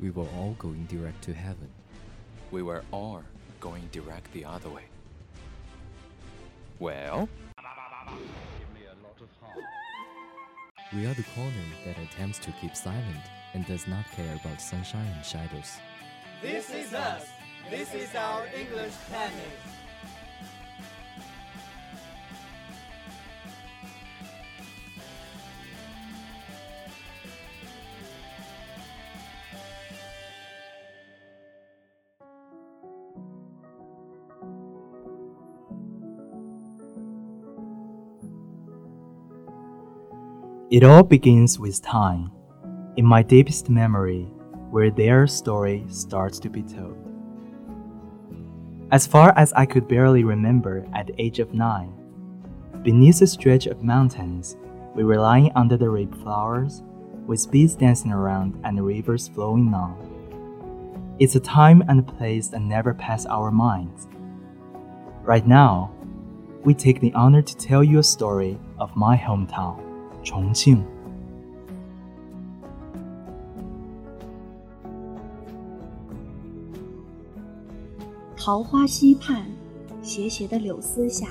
We were all going direct to heaven. We were all going direct the other way. Well, We are the corner that attempts to keep silent and does not care about sunshine and shadows. This is us. This is our English planet. It all begins with time, in my deepest memory, where their story starts to be told. As far as I could barely remember at the age of nine, beneath a stretch of mountains, we were lying under the rape flowers, with bees dancing around and rivers flowing on. It's a time and a place that never pass our minds. Right now, we take the honor to tell you a story of my hometown. 重庆。桃花溪畔，斜斜的柳丝下，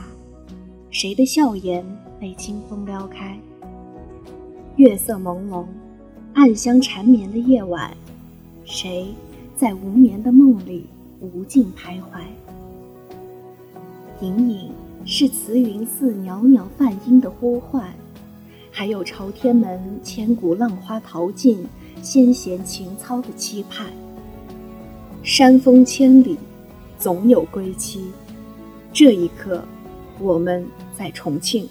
谁的笑颜被清风撩开？月色朦胧，暗香缠绵的夜晚，谁在无眠的梦里无尽徘徊？隐隐是慈云寺袅袅梵音的呼唤。还有朝天门千古浪花淘尽，先贤情操的期盼。山峰千里，总有归期。这一刻，我们在重庆。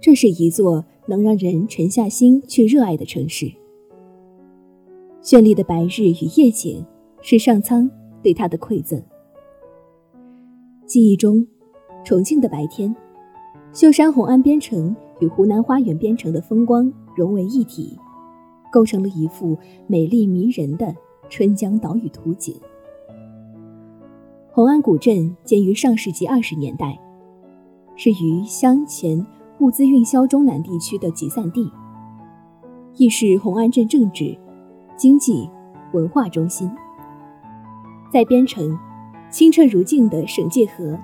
这是一座能让人沉下心去热爱的城市。绚丽的白日与夜景，是上苍对他的馈赠。记忆中，重庆的白天，秀山红安边城与湖南花园边城的风光融为一体，构成了一幅美丽迷人的春江岛屿图景。红安古镇建于上世纪二十年代，是渝湘黔物资运销中南地区的集散地，亦是红安镇政治。经济、文化中心，在边城，清澈如镜的省界河，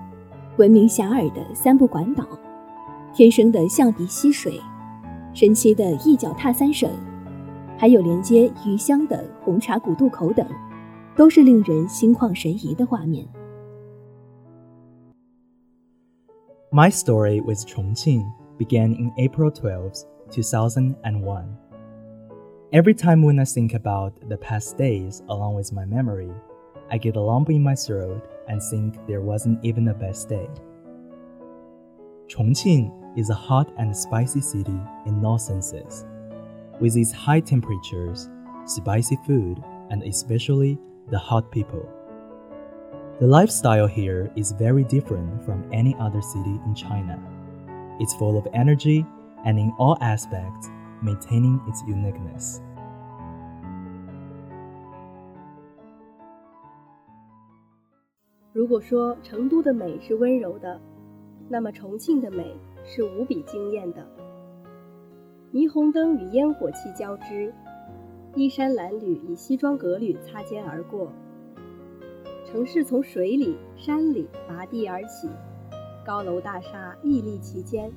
闻名遐迩的三不管岛，天生的象鼻溪水，神奇的一脚踏三省，还有连接余乡的红茶古渡口等，都是令人心旷神怡的画面。My story with Chongqing began in April 12, 2001. Every time when I think about the past days along with my memory, I get a lump in my throat and think there wasn't even a best day. Chongqing is a hot and spicy city in all senses. With its high temperatures, spicy food, and especially the hot people. The lifestyle here is very different from any other city in China. It's full of energy and in all aspects maintaining its uniqueness. 如果说成都的美是温柔的，那么重庆的美是无比惊艳的。霓虹灯与烟火气交织，衣衫褴褛与西装革履擦肩而过。城市从水里、山里拔地而起，高楼大厦屹立其间。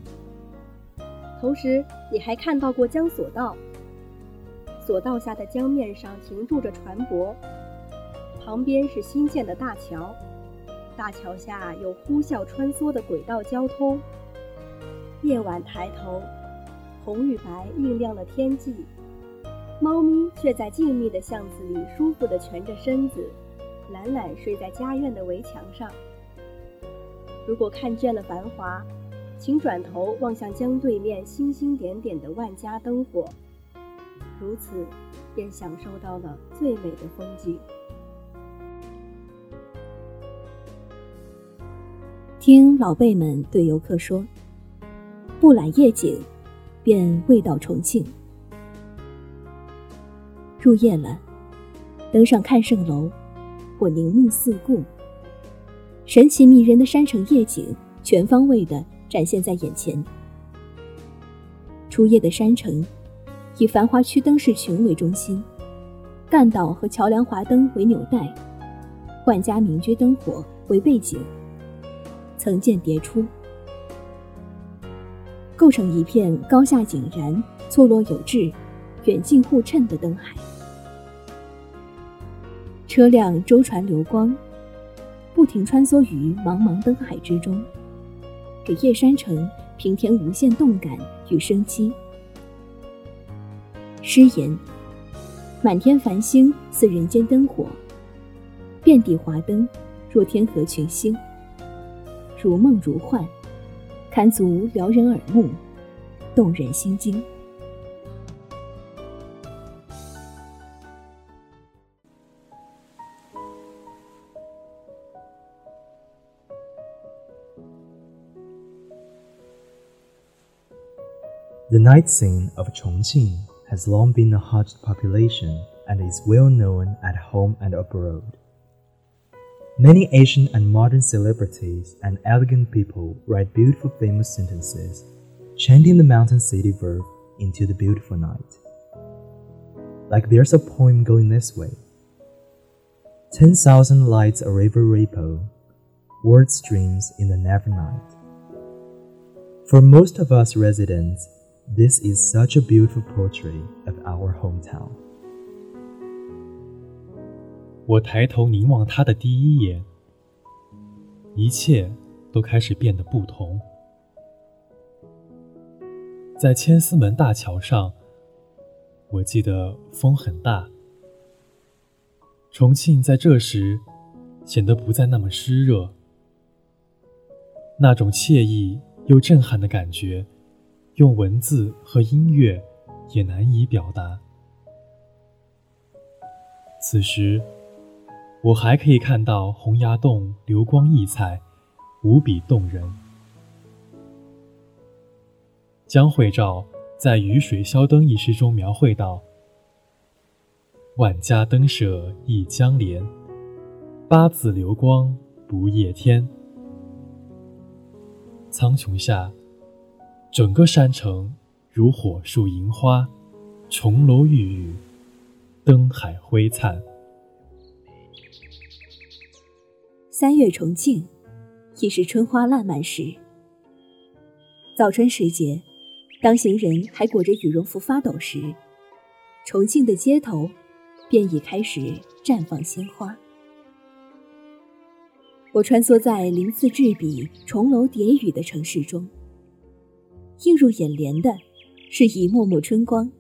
同时，你还看到过江索道，索道下的江面上停住着船舶，旁边是新建的大桥。大桥下有呼啸穿梭的轨道交通。夜晚抬头，红与白映亮了天际，猫咪却在静谧的巷子里舒服地蜷着身子，懒懒睡在家院的围墙上。如果看倦了繁华，请转头望向江对面星星点点的万家灯火，如此便享受到了最美的风景。听老辈们对游客说：“不览夜景，便未到重庆。”入夜了，登上看胜楼，我凝目四顾，神奇迷人的山城夜景全方位的展现在眼前。初夜的山城，以繁华区灯饰群为中心，干道和桥梁华灯为纽带，万家民居灯火为背景。层见叠出，构成一片高下井然、错落有致、远近互衬的灯海。车辆舟船流光，不停穿梭于茫茫灯海之中，给夜山城平添无限动感与生机。诗言：满天繁星似人间灯火，遍地华灯若天河群星。如梦如幻，堪足撩人耳目，动人心惊。The night scene of Chongqing has long been a hot population and is well known at home and abroad. Many Asian and modern celebrities and elegant people write beautiful famous sentences, chanting the mountain city verb into the beautiful night. Like there's a poem going this way Ten thousand lights a river ripple, word streams in the never night. For most of us residents, this is such a beautiful portrait of our hometown. 我抬头凝望他的第一眼，一切都开始变得不同。在千厮门大桥上，我记得风很大。重庆在这时显得不再那么湿热，那种惬意又震撼的感觉，用文字和音乐也难以表达。此时。我还可以看到洪崖洞流光溢彩，无比动人。江惠照在《雨水消灯》一诗中描绘道：“万家灯舍一江连，八字流光不夜天。”苍穹下，整个山城如火树银花，重楼郁郁，灯海辉灿。三月重庆，已是春花烂漫时。早春时节，当行人还裹着羽绒服发抖时，重庆的街头便已开始绽放鲜花。我穿梭在鳞次栉比、重楼叠宇的城市中，映入眼帘的是一幕幕春光。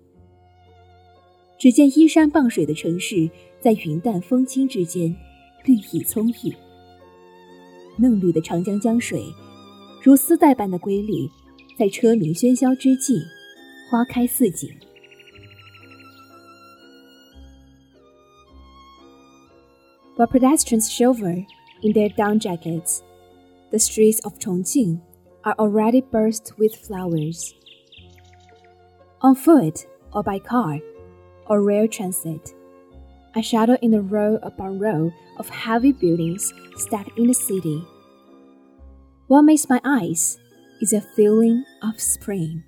只见依山傍水的城市，在云淡风轻之间，绿意葱郁。嫩绿的长江江水，如丝带般的瑰丽，在车鸣喧嚣之际，花开似锦。While pedestrians shiver in their down jackets. The streets of Chongqing are already burst with flowers. On foot or by car or rail transit, I shadow in a row upon row of heavy buildings stacked in the city. What makes my eyes is a feeling of spring.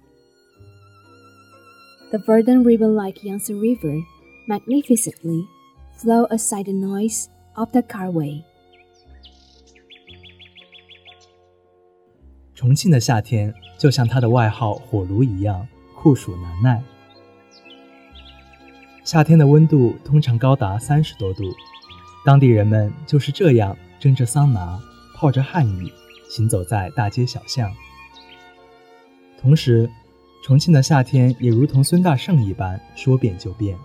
The verdant ribbon like Yangtze River magnificently flow aside the noise of the carway. 重庆的夏天就像它的外号“火炉”一样酷暑难耐。夏天的温度通常高达三十多度，当地人们就是这样蒸着桑拿、泡着汗浴，行走在大街小巷。同时，重庆的夏天也如同孙大圣一般，说变就变。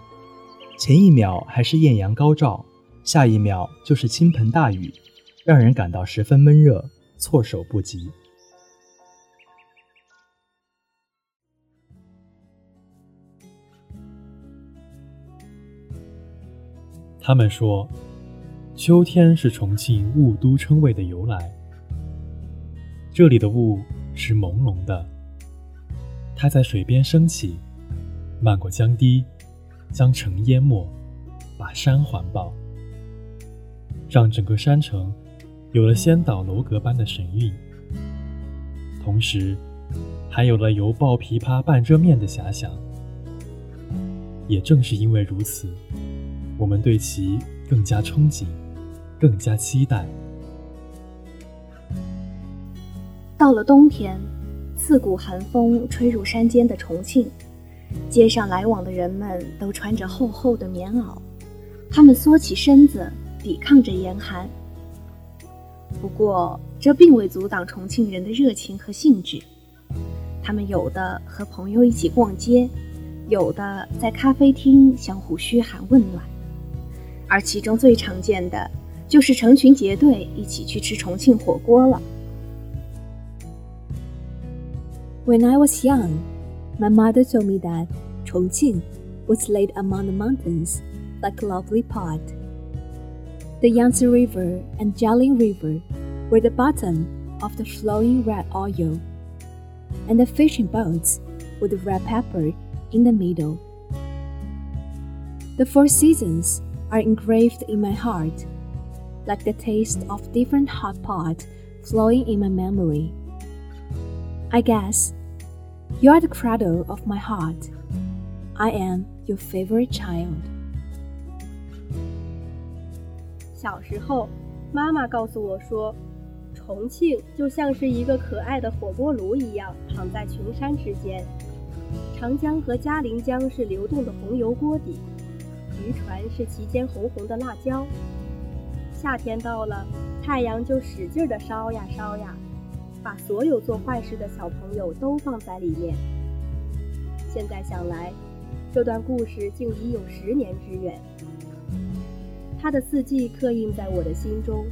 前一秒还是艳阳高照，下一秒就是倾盆大雨，让人感到十分闷热，措手不及。他们说，秋天是重庆雾都称谓的由来。这里的雾是朦胧的。它在水边升起，漫过江堤，将城淹没，把山环抱，让整个山城有了仙岛楼阁般的神韵。同时，还有了犹抱琵琶半遮面的遐想。也正是因为如此，我们对其更加憧憬，更加期待。到了冬天。刺骨寒风吹入山间的重庆，街上来往的人们都穿着厚厚的棉袄，他们缩起身子抵抗着严寒。不过，这并未阻挡重庆人的热情和兴致。他们有的和朋友一起逛街，有的在咖啡厅相互嘘寒问暖，而其中最常见的就是成群结队一起去吃重庆火锅了。When I was young, my mother told me that Chongqing was laid among the mountains like a lovely pot. The Yangtze River and Jialing River were the bottom of the flowing red oil, and the fishing boats with red pepper in the middle. The four seasons are engraved in my heart, like the taste of different hot pot flowing in my memory. I guess you are the cradle of my heart. I am your favorite child. 小时候，妈妈告诉我说，重庆就像是一个可爱的火锅炉一样，躺在群山之间。长江和嘉陵江是流动的红油锅底， 渔船是其间红红的辣椒。夏天到了，太阳就使劲的烧呀烧呀。把所有做坏事的小朋友都放在里面。现在想来，这段故事竟已有十年之远。它的四季刻印在我的心中，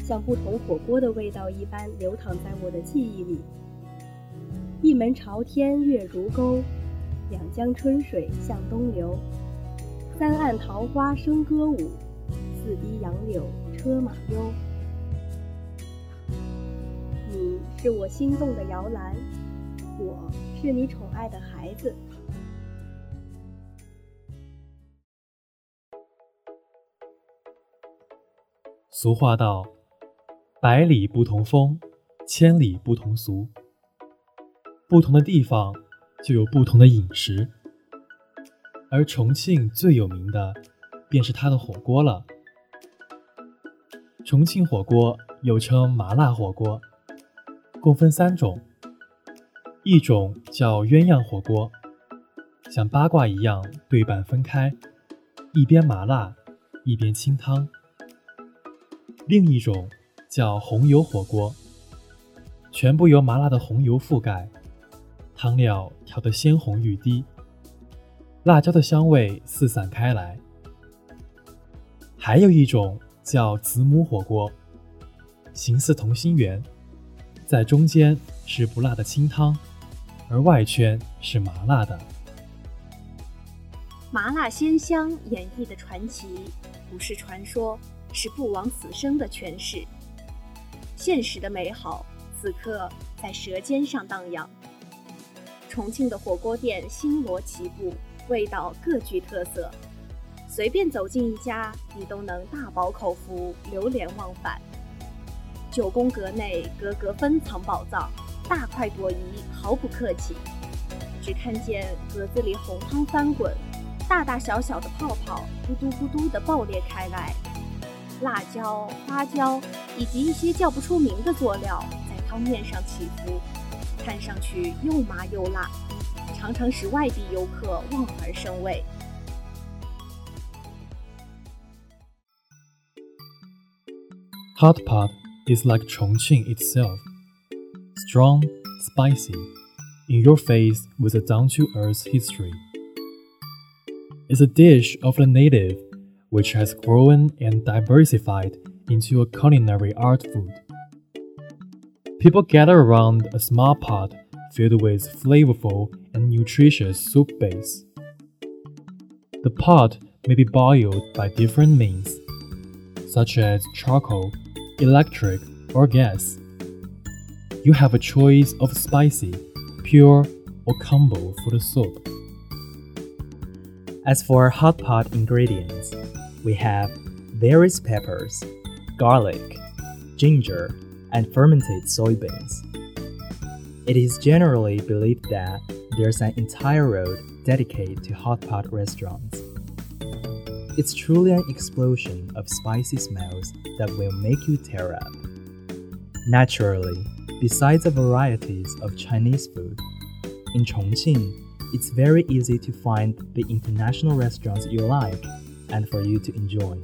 像不同火锅的味道一般流淌在我的记忆里。一门朝天月如钩，两江春水向东流，三岸桃花笙歌舞，四堤杨柳车马悠。你是我心动的摇篮，我是你宠爱的孩子。俗话道：“百里不同风，千里不同俗。”不同的地方就有不同的饮食，而重庆最有名的便是它的火锅了。重庆火锅又称麻辣火锅。共分三种，一种叫鸳鸯火锅，像八卦一样对半分开，一边麻辣，一边清汤；另一种叫红油火锅，全部由麻辣的红油覆盖，汤料调得鲜红欲滴，辣椒的香味四散开来；还有一种叫子母火锅，形似同心圆。在中间是不辣的清汤，而外圈是麻辣的。麻辣鲜香演绎的传奇，不是传说，是不枉此生的诠释。现实的美好，此刻在舌尖上荡漾。重庆的火锅店星罗棋布，味道各具特色，随便走进一家，你都能大饱口福，流连忘返。九宫格内，格格分藏宝藏，大快朵颐，毫不客气。只看见格子里红汤翻滚，大大小小的泡泡咕嘟咕嘟地爆裂开来，辣椒、花椒以及一些叫不出名的佐料在汤面上起伏，看上去又麻又辣，常常使外地游客望而生畏。Hot pot is like Chongqing itself strong, spicy, in your face with a down to earth history. It's a dish of the native which has grown and diversified into a culinary art food. People gather around a small pot filled with flavorful and nutritious soup base. The pot may be boiled by different means, such as charcoal, electric, or gas. You have a choice of spicy, pure, or combo for the soup. As for hot pot ingredients, we have various peppers, garlic, ginger, and fermented soybeans. It is generally believed that there's an entire road dedicated to hot pot restaurants. It's truly an explosion of spicy smells that will make you tear up. Naturally, besides the varieties of Chinese food, in Chongqing, it's very easy to find the international restaurants you like and for you to enjoy.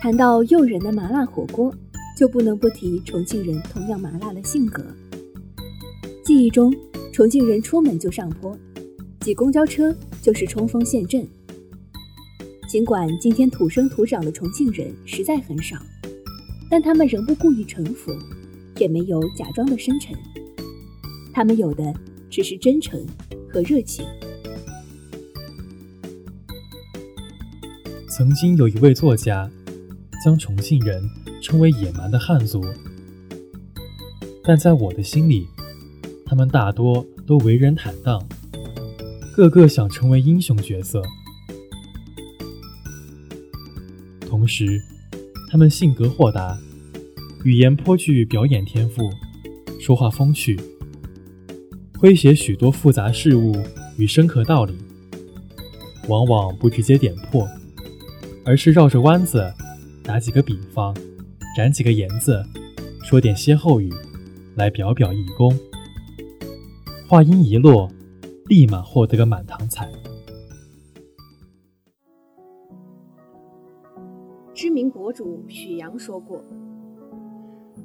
谈到诱人的麻辣火锅， 就不能不提重庆人同样麻辣的性格。记忆中，重庆人出门就上坡，挤公交车就是冲锋陷阵。尽管今天土生土长的重庆人实在很少，但他们仍不故意城府，也没有假装的深沉。他们有的只是真诚和热情。曾经有一位作家，将重庆人称为野蛮的汉族，但在我的心里，他们大多都为人坦荡，个个想成为英雄角色。同时，他们性格豁达，语言颇具表演天赋，说话风趣，诙谐许多复杂事物与深刻道理，往往不直接点破。而是绕着弯子，打几个比方，展几个言子，说点歇后语，来表表义工。话音一落，立马获得个满堂彩。知名博主许阳说过：“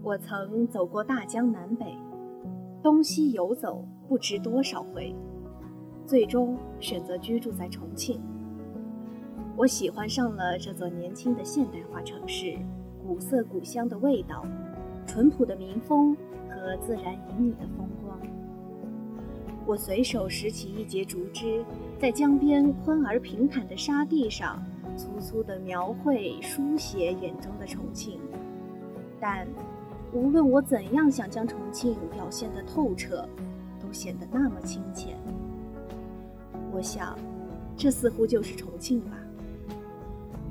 我曾走过大江南北，东西游走不知多少回，最终选择居住在重庆。”我喜欢上了这座年轻的现代化城市，古色古香的味道，淳朴的民风和自然旖旎的风光。我随手拾起一截竹枝，在江边宽而平坦的沙地上，粗粗地描绘、书写眼中的重庆。但无论我怎样想将重庆表现得透彻，都显得那么亲切。我想，这似乎就是重庆吧。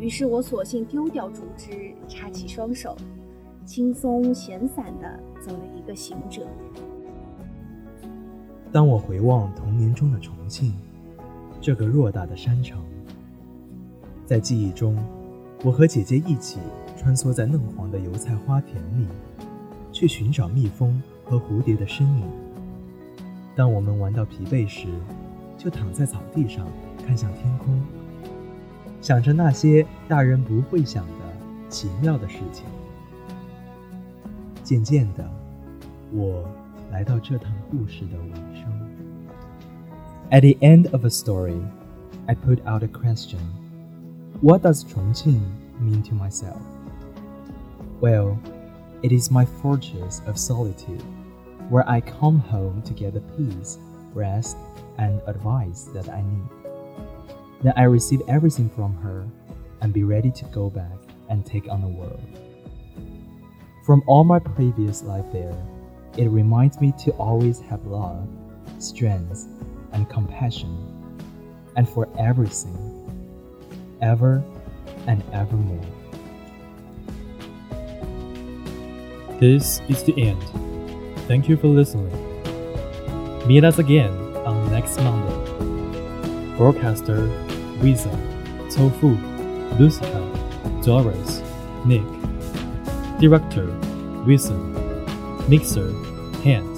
于是我索性丢掉竹枝，叉起双手，轻松闲散地走了一个行者。当我回望童年中的重庆，这个偌大的山城，在记忆中，我和姐姐一起穿梭在嫩黄的油菜花田里，去寻找蜜蜂和蝴蝶的身影。当我们玩到疲惫时，就躺在草地上，看向天空。想着那些大人不会想的奇妙的事情。渐渐的，我来到这趟故事的尾声。At the end of a story, I put out a question: What does Chongqing mean to myself? Well, it is my fortress of solitude, where I come home to get the peace, rest, and advice that I need. Then I receive everything from her and be ready to go back and take on the world. From all my previous life there, it reminds me to always have love, strength, and compassion, and for everything, ever and evermore. This is the end. Thank you for listening. Meet us again on next Monday. Broadcaster Visa, Tofu, Lucifer, Doris, Nick. Director Wilson. Mixer Han.